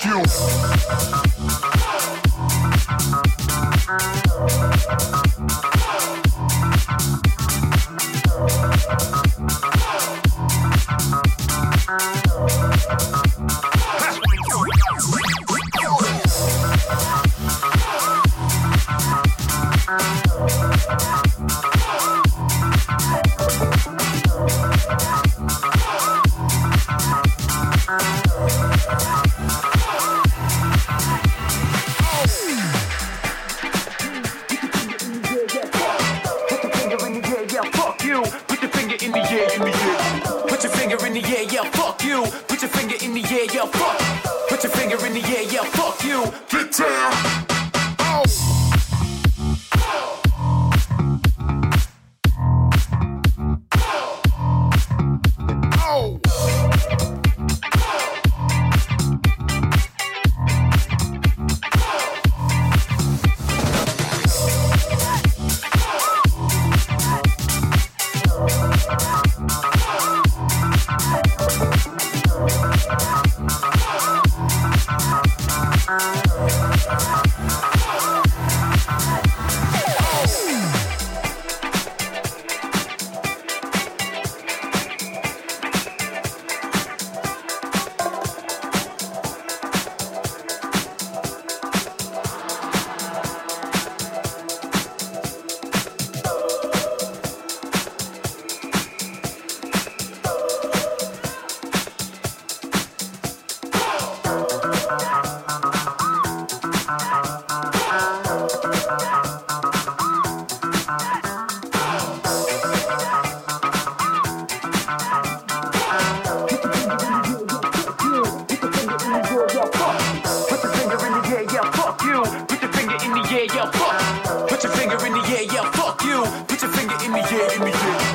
fuck you. Yeah, yeah, fuck you. Put your finger in the air, in the air.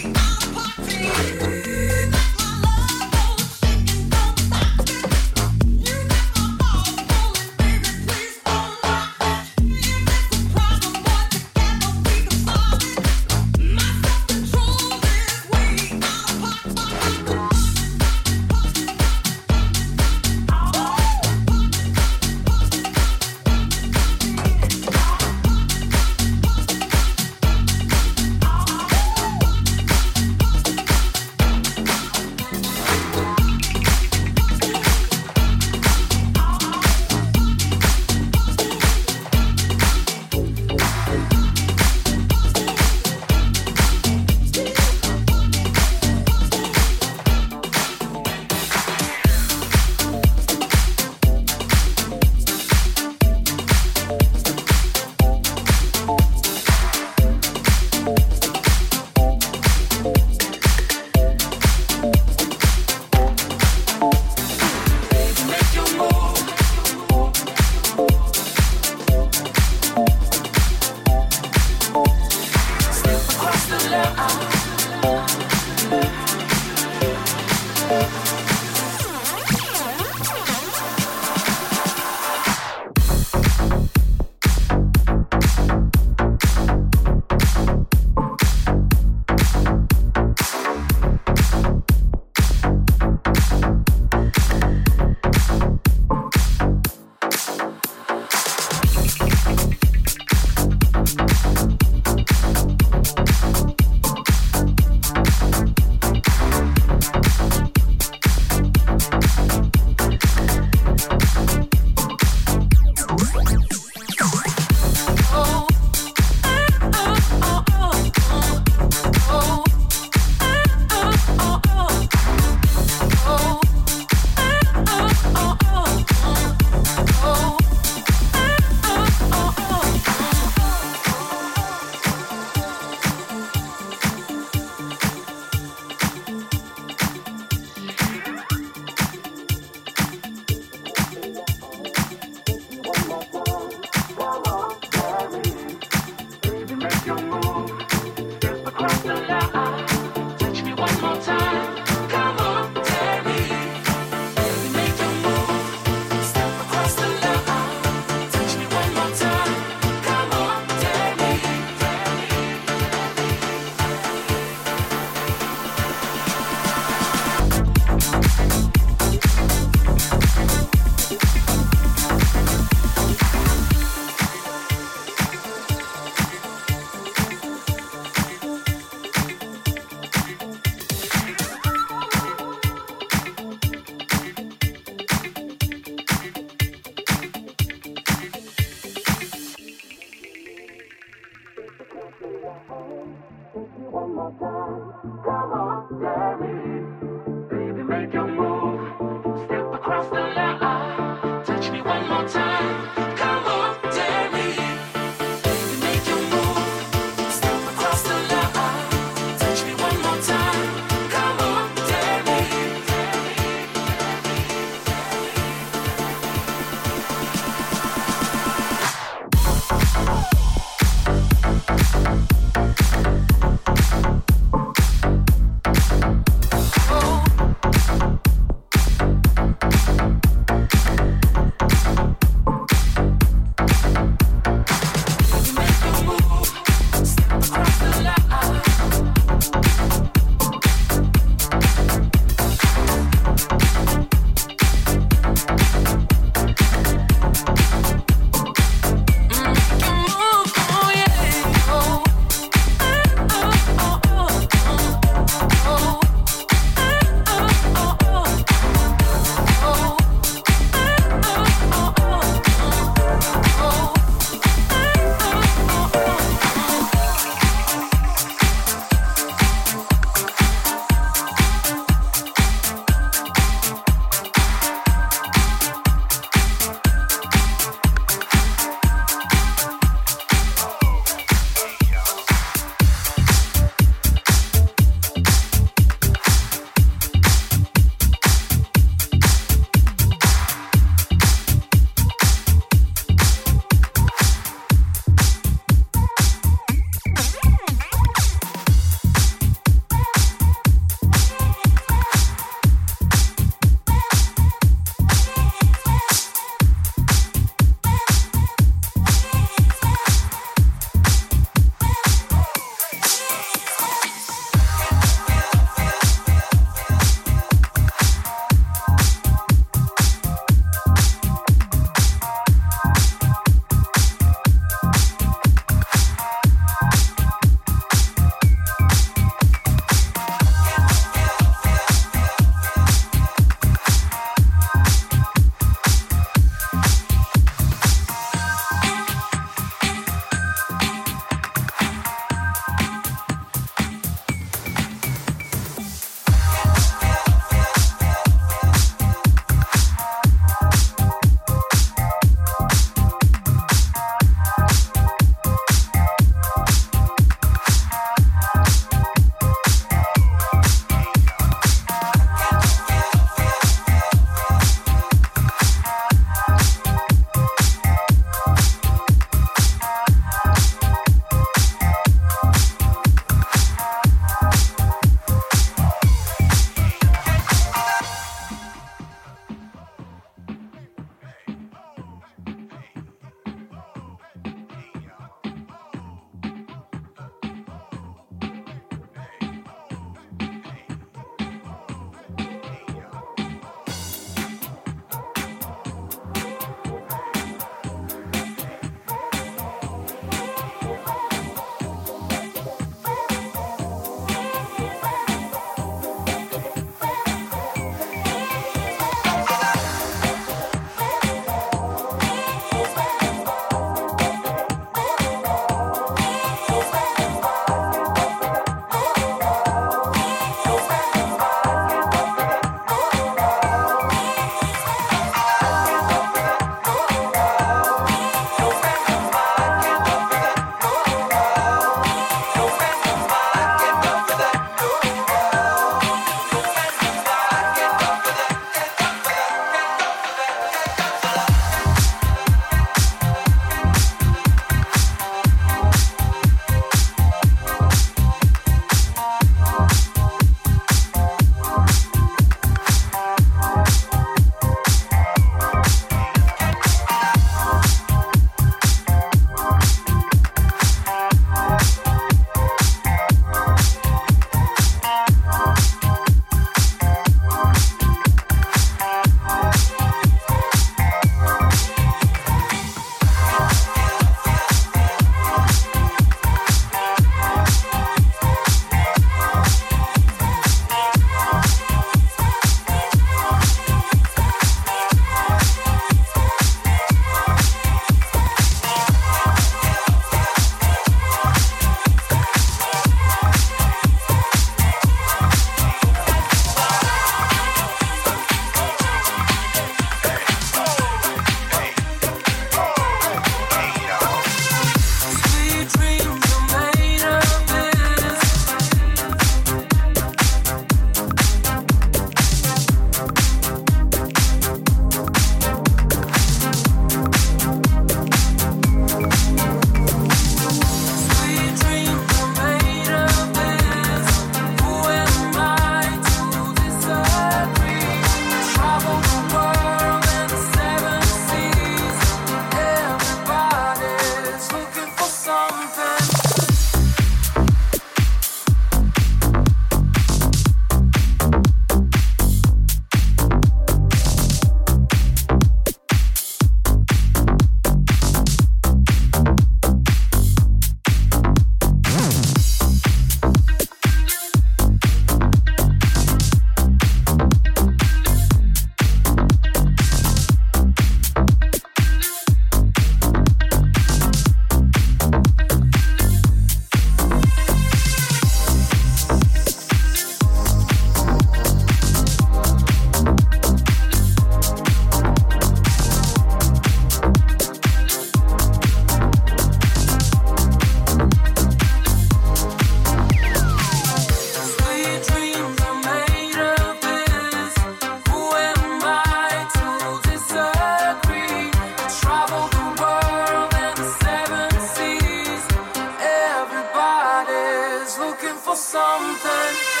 looking for something.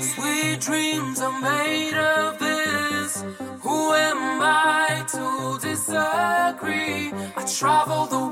Sweet dreams are made of this. Who am I to disagree? I travel the